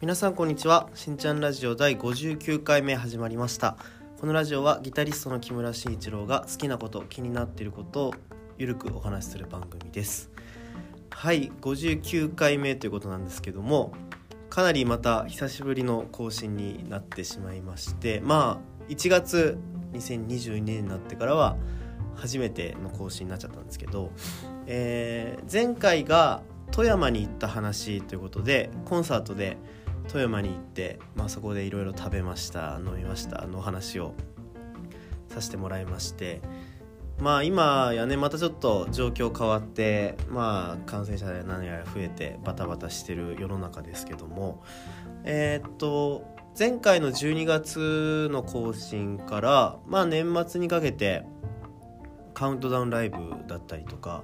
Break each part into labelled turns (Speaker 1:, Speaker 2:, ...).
Speaker 1: 皆さんこんにちは。しんちゃんラジオ第59回目始まりました。このラジオはギタリストの木村慎一郎が好きなこと気になっていることをゆるくお話しする番組です。はい59回目ということなんですけどもかなりまた久しぶりの更新になってしまいましてまあ1月2022年になってからは初めての更新になっちゃったんですけど、えー、前回が富山に行った話ということでコンサートで富山に行って、まあ、そこでいろいろ食べました飲みましたの話をさせてもらいましてまあ今やねまたちょっと状況変わってまあ感染者で何やら増えてバタバタしてる世の中ですけどもえー、っと前回の12月の更新からまあ年末にかけてカウントダウンライブだったりとか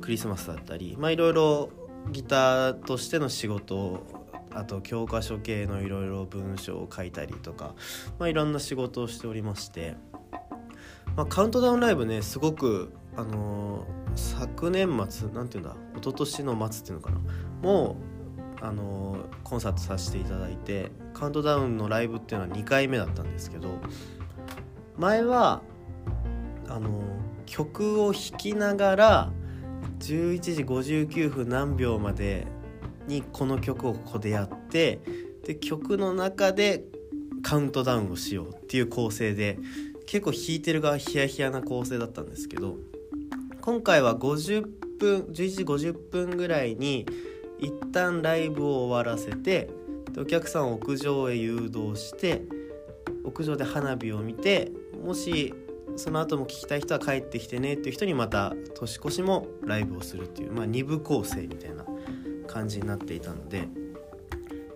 Speaker 1: クリスマスだったりまあいろいろギターとしての仕事あと教科書系のいろいろ文章を書いたりとか、まあ、いろんな仕事をしておりまして、まあ、カウントダウンライブねすごくあのー、昨年末なんていうんだ一昨年の末っていうのかなもうあのー、コンサートさせていただいてカウントダウンのライブっていうのは2回目だったんですけど前はあのー、曲を弾きながら11時59分何秒までにこの曲をここでやってで曲の中でカウントダウンをしようっていう構成で結構弾いてる側ヒヤヒヤな構成だったんですけど今回は50分11時50分ぐらいに一旦ライブを終わらせてでお客さんを屋上へ誘導して屋上で花火を見てもしその後も聞きたい人は帰ってきてねっていう人にまた年越しもライブをするっていう、まあ、2部構成みたいな感じになっていたので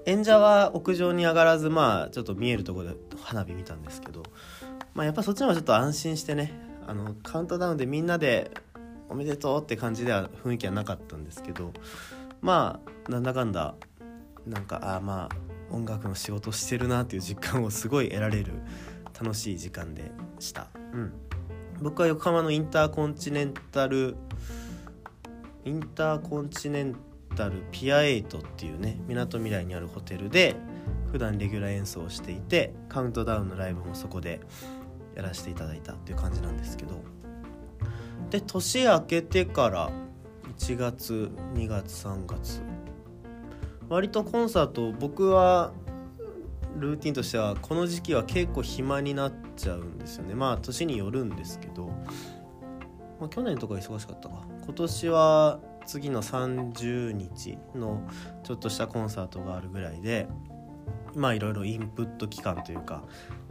Speaker 1: 演者は屋上に上がらずまあちょっと見えるとこで花火見たんですけど、まあ、やっぱそっちの方がちょっと安心してねあのカウントダウンでみんなで「おめでとう」って感じでは雰囲気はなかったんですけどまあなんだかんだなんかああまあ音楽の仕事してるなっていう実感をすごい得られる楽しい時間でした。うん、僕は横浜のインターコンチネンタルインターコンチネンタルピアエイトっていうねみなとみらいにあるホテルで普段レギュラー演奏をしていてカウントダウンのライブもそこでやらせていただいたっていう感じなんですけど。で年明けてから1月2月3月割とコンサート僕はルーティンとしてはこの時期は結構暇になっちゃうんですよね。まあ年によるんですけど、まあ、去年とか忙しかったか。今年は次の30日のちょっとしたコンサートがあるぐらいでまあいろいろインプット期間というか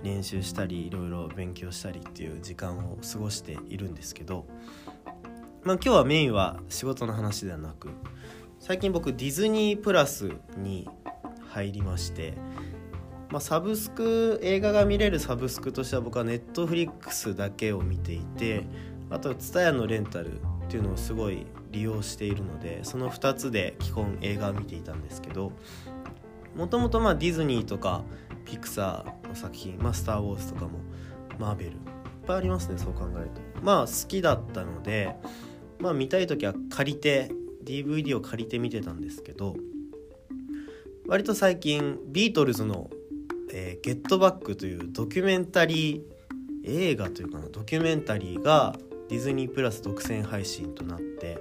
Speaker 1: 練習したりいろいろ勉強したりっていう時間を過ごしているんですけど、まあ、今日はメインは仕事の話ではなく最近僕ディズニープラスに入りまして、まあ、サブスク映画が見れるサブスクとしては僕はネットフリックスだけを見ていてあと TSUTAYA のレンタルっていうのをすごい利用しているのでその2つで基本映画を見ていたんですけどもともとディズニーとかピクサーの作品「まあ、スター・ウォーズ」とかもマーベルいっぱいありますねそう考えると。まあ好きだったのでまあ見たい時は借りて DVD を借りて見てたんですけど割と最近ビートルズの「えー、ゲットバック」というドキュメンタリー映画というかなドキュメンタリーがディズニープラス独占配信となって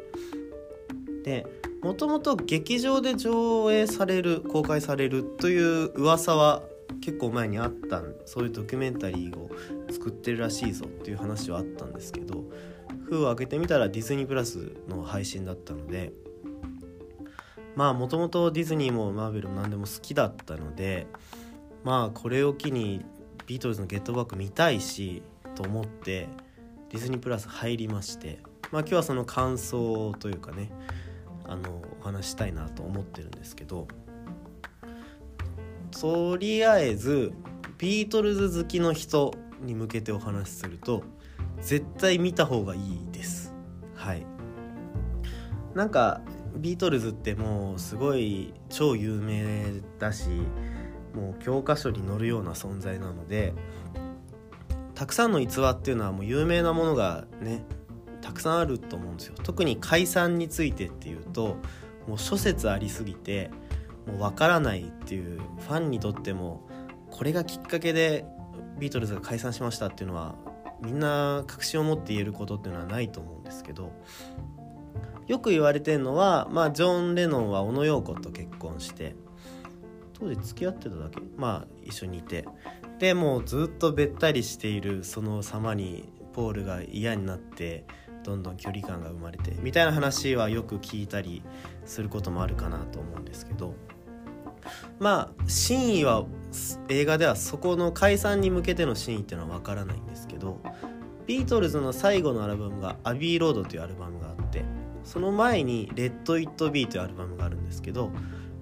Speaker 1: でもともと劇場で上映される公開されるという噂は結構前にあったそういうドキュメンタリーを作ってるらしいぞっていう話はあったんですけど封を開けてみたらディズニープラスの配信だったのでまあもともとディズニーもマーベルも何でも好きだったのでまあこれを機にビートルズの「ゲットバック」見たいしと思ってディズニープラス入りましてまあ今日はその感想というかねあのお話したいなと思ってるんですけどとりあえずビートルズ好きの人に向けてお話しすると絶対見た方がいいです。はい。なんかビートルズってもうすごい超有名だしもう教科書に載るような存在なのでたくさんの逸話っていうのはもう有名なものがねたくさんあると思うんですよ。特に解散についてっていうともう諸説ありすぎてもう分からないっていうファンにとってもこれがきっかけでビートルズが解散しましたっていうのはみんな確信を持って言えることっていうのはないと思うんですけどよく言われてるのは、まあ、ジョン・レノンは小野陽子と結婚して当時付き合ってただけ？まあ一緒にいて。でもうずっとべったりしているその様にポールが嫌になってどんどん距離感が生まれてみたいな話はよく聞いたりすることもあるかなと思うんですけど。まあ真意は映画ではそこの解散に向けての真意っていうのは分からないんですけどビートルズの最後のアルバムが「アビーロード」というアルバムがあってその前に「レッド・イット・ビー」というアルバムがあるんですけど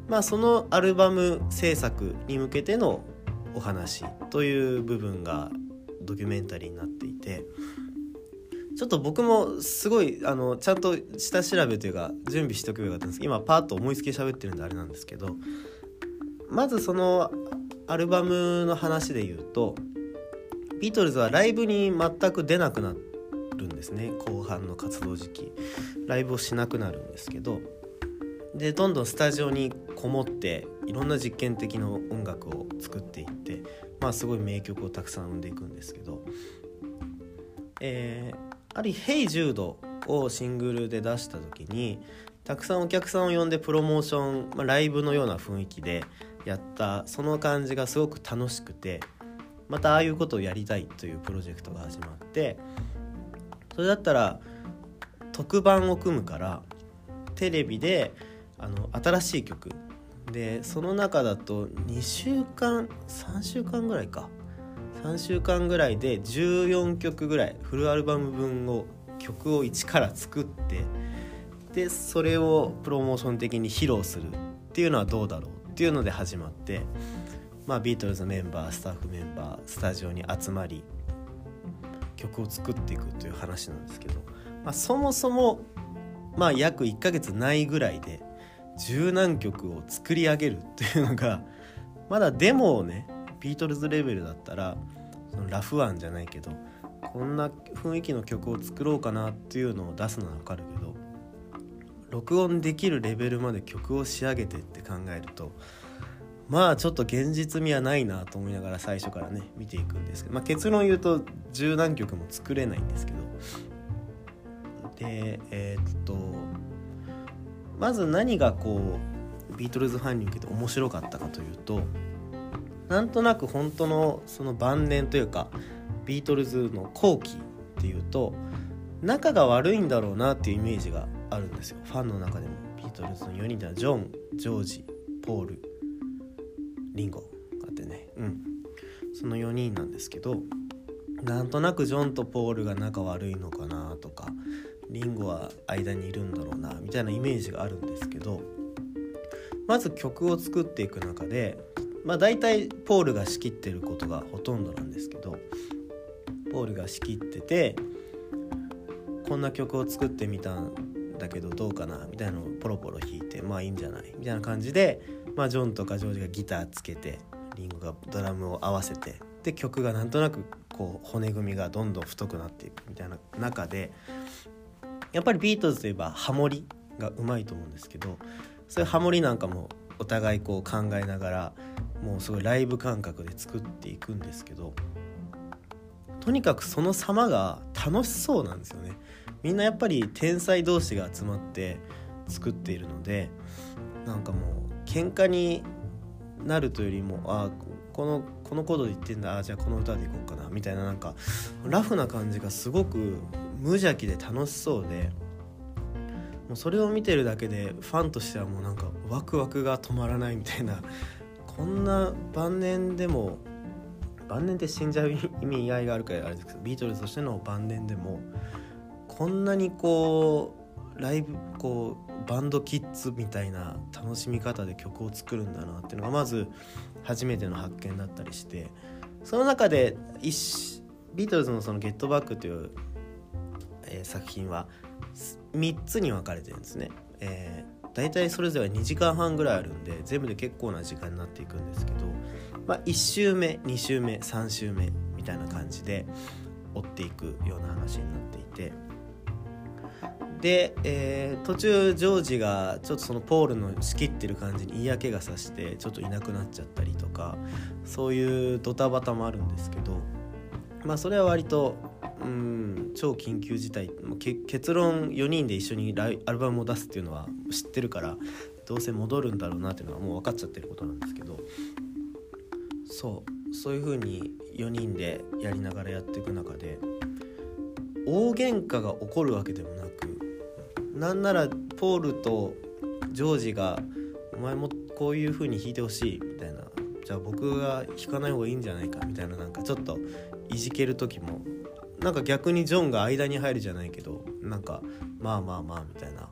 Speaker 1: まあそのアルバム制作に向けてのお話という部分がドキュメンタリーになっていてちょっと僕もすごいあのちゃんと下調べというか準備しておけばよかったんです。けど今パッと思いつき喋ってるんであれなんですけどまずそのアルバムの話で言うとビートルズはライブに全く出なくなるんですね。後半の活動時期。ライブをしなくなるんですけどでどんどんスタジオにこもっていろんな実験的な音楽を作っていってまあすごい名曲をたくさん生んでいくんですけどえー、ある「ヘイジュード」をシングルで出した時にたくさんお客さんを呼んでプロモーション、まあ、ライブのような雰囲気でやったその感じがすごく楽しくてまたああいうことをやりたいというプロジェクトが始まってそれだったら特番を組むからテレビであの新しい曲でその中だと2週間3週間ぐらいか。3週間ぐらいで14曲ぐらいフルアルバム分を曲を一から作ってでそれをプロモーション的に披露するっていうのはどうだろうっていうので始まって、まあ、ビートルズメンバースタッフメンバースタジオに集まり曲を作っていくという話なんですけど、まあ、そもそも、まあ、約1ヶ月ないぐらいで十何曲を作り上げるっていうのが まだデモをねビートルズレベルだったらそのラフワンじゃないけどこんな雰囲気の曲を作ろうかなっていうのを出すのは分かるけど録音できるレベルまで曲を仕上げてって考えるとまあちょっと現実味はないなと思いながら最初からね見ていくんですけど、まあ、結論言うと十何曲も作れないんですけど。でえー、っとまず何がこうビートルズファンに向けて面白かったかというとなんとなく本当のその晩年というかビートルズの後期っていうと仲が悪いんだろうなっていうイメージがあるんですよ。ファンの中でも。ビートルズの4人ではジョンジョージポールリンゴがあってね。うん。その4人なんですけどなんとなくジョンとポールが仲悪いのかなとかリンゴは間にいるんだろうなみたいなイメージがあるんですけどまず曲を作っていく中でまあ大体ポールが仕切ってることがほとんどなんですけどポールが仕切っててこんな曲を作ってみたんだけどどうかなみたいなのをポロポロ弾いてまあいいんじゃないみたいな感じで、まあ、ジョンとかジョージがギターつけてリンゴがドラムを合わせてで曲がなんとなくこう骨組みがどんどん太くなっていくみたいな中でやっぱりビートルズといえばハモリがうまいと思うんですけどそういうハモリなんかもお互いこう考えながらもうすごいライブ感覚で作っていくんですけどとにかくその様が楽しそうなんですよね。みんなやっぱり天才同士が集まって作っているのでなんかもう喧嘩になるというよりもあこのこのコードで言ってんだあじゃあこの歌でいこうかなみたいななんかラフな感じがすごく無邪気で楽しそうでもうそれを見てるだけでファンとしてはもうなんかワクワクが止まらないみたいなこんな晩年でも晩年って死んじゃう意味合いがあるからあれですけどビートルズとしての晩年でもこんなにこうライブこうバンドキッズみたいな楽しみ方で曲を作るんだなっていうのがまず初めての発見だったりしてその中でビートルズのその「ゲットバック」という、え、作品は3つに分かれてるんですね。えー大体それぞれ2時間半ぐらいあるんで全部で結構な時間になっていくんですけど、まあ、1週目2週目3週目みたいな感じで追っていくような話になっていてで、えー、途中ジョージがちょっとそのポールの仕切ってる感じに嫌気がさしてちょっといなくなっちゃったりとかそういうドタバタもあるんですけどまあそれは割とうん。超緊急事態結論4人で一緒にライアルバムを出すっていうのは知ってるからどうせ戻るんだろうなっていうのはもう分かっちゃってることなんですけど。そう。そういう風に4人でやりながらやっていく中で大喧嘩が起こるわけでもなくなんならポールとジョージが「お前もこういう風に弾いてほしい」みたいな「じゃあ僕が弾かない方がいいんじゃないか」みたいななんかちょっといじける時もなんか逆にジョンが間に入るじゃないけどなんかまあまあまあみたいな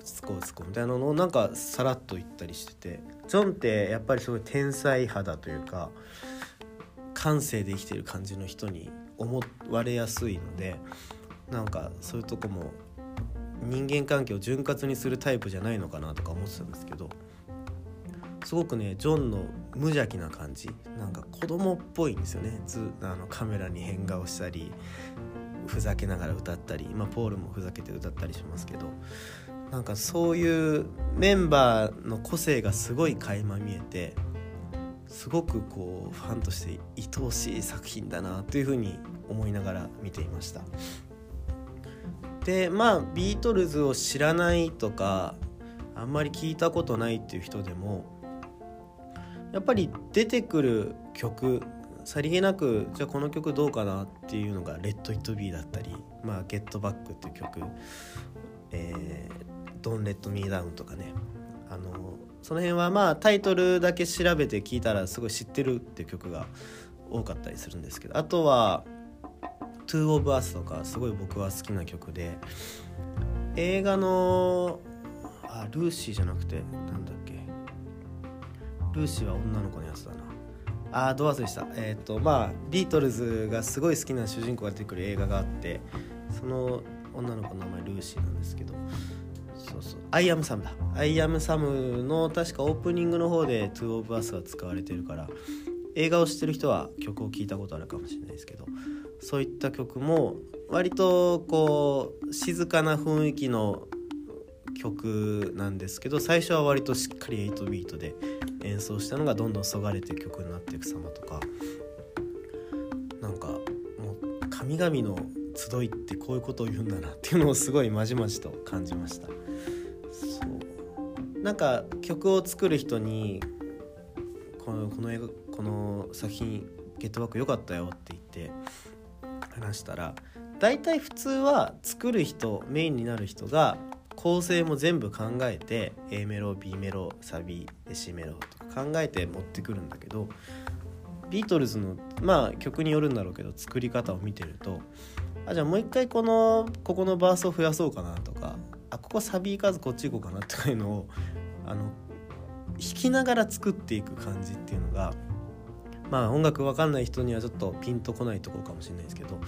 Speaker 1: 落ち着こう落ち着こうみたいなのをなんかさらっと言ったりしててジョンってやっぱりすごい天才肌というか感性で生きてる感じの人に思われやすいのでなんかそういうとこも人間関係を潤滑にするタイプじゃないのかなとか思ってたんですけどすごくねジョンの無邪気な感じ。なんか子供っぽいんですよね。ずあのカメラに変顔したりふざけながら歌ったり、まあ、ポールもふざけて歌ったりしますけど。なんかそういうメンバーの個性がすごい垣間見えてすごくこうファンとして愛おしい作品だなというふうに思いながら見ていました。でまあビートルズを知らないとかあんまり聞いたことないっていう人でもやっぱり出てくる曲さりげなくじゃあこの曲どうかなっていうのが「レッド・イット・ビー」だったり「まあ、ゲット・バック」っていう曲「えー、Don't Let Me Down」とかね。あのその辺はまあタイトルだけ調べて聞いたらすごい知ってるっていう曲が多かったりするんですけどあとは「Two of Us」とかすごい僕は好きな曲で映画のあルーシーじゃなくてなんだっけ？ルーシーは女の子のやつだな。あーど忘れした。えっ、ー、とまあビートルズがすごい好きな主人公が出てくる映画があってその女の子の名前ルーシーなんですけど。そうそう「I Am Sam」だ「I Am Sam」の確かオープニングの方で「 Two of Us が使われてるから映画を知ってる人は曲を聴いたことあるかもしれないですけどそういった曲も割とこう静かな雰囲気の曲なんですけど最初は割としっかり8ビートで演奏したのがどんどんそがれて曲になっていく様とかなんかもう神々の集いってこういうことを言うんだなっていうのをすごいまじまじと感じました。そう。なんか曲を作る人にこのこの映画この作品「ゲットバック良かったよ」って言って話したら大体普通は作る人メインになる人が構成も全部考えて A メロ B メロサビ C メロとか考えて持ってくるんだけどビートルズのまあ曲によるんだろうけど作り方を見てるとあじゃあもう一回このここのバースを増やそうかなとかあここサビ数こっち行こうかなとかいうのをあの弾きながら作っていく感じっていうのがまあ音楽わかんない人にはちょっとピンとこないところかもしれないですけど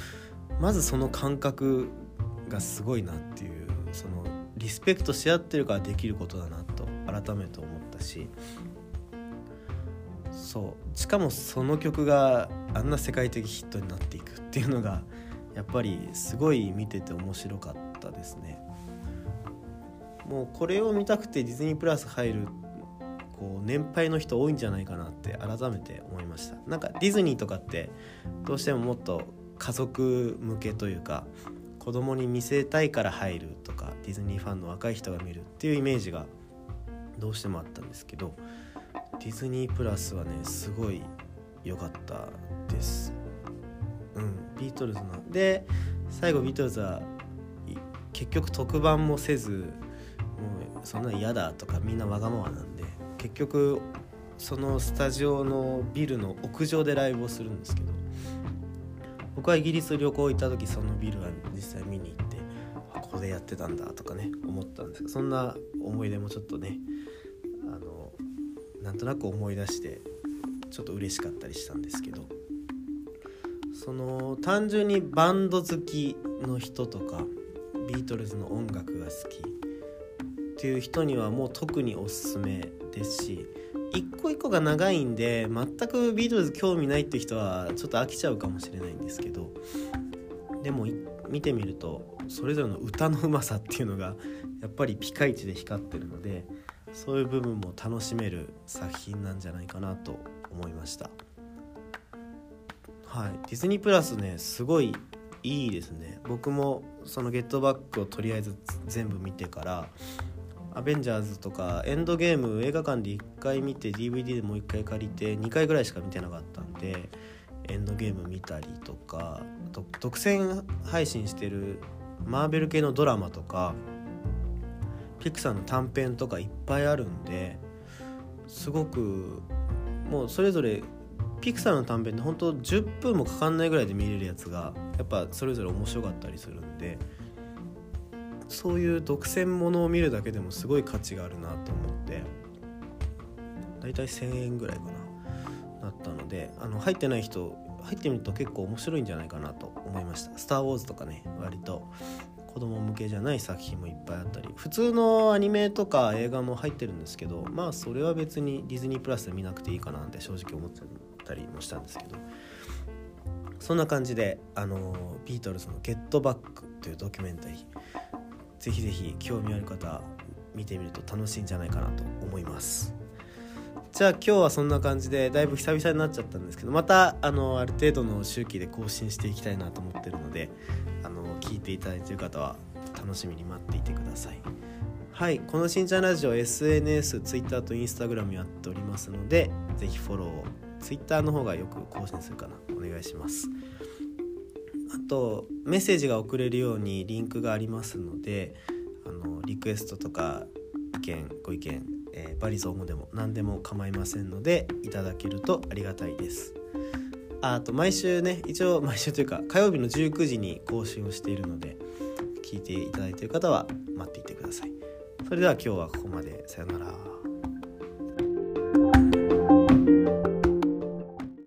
Speaker 1: まずその感覚がすごいなっていうそのリスペクトし合ってるからできることだなと改めて思ったし。そう。しかもその曲があんな世界的ヒットになっていくっていうのがやっぱりすごい見てて面白かったですね。もうこれを見たくてディズニープラス入るこう年配の人多いんじゃないかなって改めて思いました。なんかディズニーとかってどうしてももっと家族向けというか子供に見せたいから入るとかディズニーファンの若い人が見るっていうイメージがどうしてもあったんですけどディズニープラスはねすごい良かったです。うんビートルズの。で最後ビートルズは結局特番もせずもうそんな嫌だとかみんなわがままなんで結局そのスタジオのビルの屋上でライブをするんですけど僕はイギリス旅行行った時そのビルは実際見に行ってここでやってたんだとかね思ったんですけどそんな思い出もちょっとねあのなんとなく思い出してちょっと嬉しかったりしたんですけどその単純にバンド好きの人とかビートルズの音楽が好きっていう人にはもう特におすすめですし一個一個が長いんで全くビートルズ興味ないって人はちょっと飽きちゃうかもしれないんですけどでも見てみるとそれぞれの歌のうまさっていうのがやっぱりピカイチで光ってるのでそういう部分も楽しめる作品なんじゃないかなと思いました。はい。ディズニープラスねすごいいいですね。僕もその「ゲットバック」をとりあえず全部見てから「アベンジャーズ」とか「エンドゲーム」映画館で1回見て DVD でもう1回借りて2回ぐらいしか見てなかったんでエンドゲーム見たりとか独占配信してるマーベル系のドラマとかピクサーの短編とかいっぱいあるんですごくもうそれぞれピクサーの短編って本当10分もかかんないぐらいで見れるやつがやっぱそれぞれ面白かったりするんでそういう独占ものを見るだけでもすごい価値があるなと思ってだいたい1,000円ぐらいかななったのであの入ってない人入ってみると結構面白いんじゃないかなと思いました「スター・ウォーズ」とかね割と子供向けじゃない作品もいっぱいあったり。普通のアニメとか映画も入ってるんですけどまあそれは別にディズニープラスで見なくていいかなって正直思ってたりもしたんですけど。そんな感じであのビートルズの「ゲットバック」というドキュメンタリーぜひぜひ興味ある方見てみると楽しいんじゃないかなと思います。じゃあ今日はそんな感じでだいぶ久々になっちゃったんですけどまたあのある程度の周期で更新していきたいなと思ってるのであの聞いていただいてる方は楽しみに待っていてください。はいこのしんちゃんラジオ SNS、Twitter と Instagram やっておりますのでぜひフォローを。Twitter の方がよく更新するかな。お願いします。あとメッセージが送れるようにリンクがありますのであのリクエストとか意見ご意見、えー、バリゾームでも何でも構いませんのでいただけるとありがたいです。あと毎週ね一応毎週というか火曜日の19時に更新をしているので聞いていただいている方は待っていてください。それでは今日はここまで。さよなら。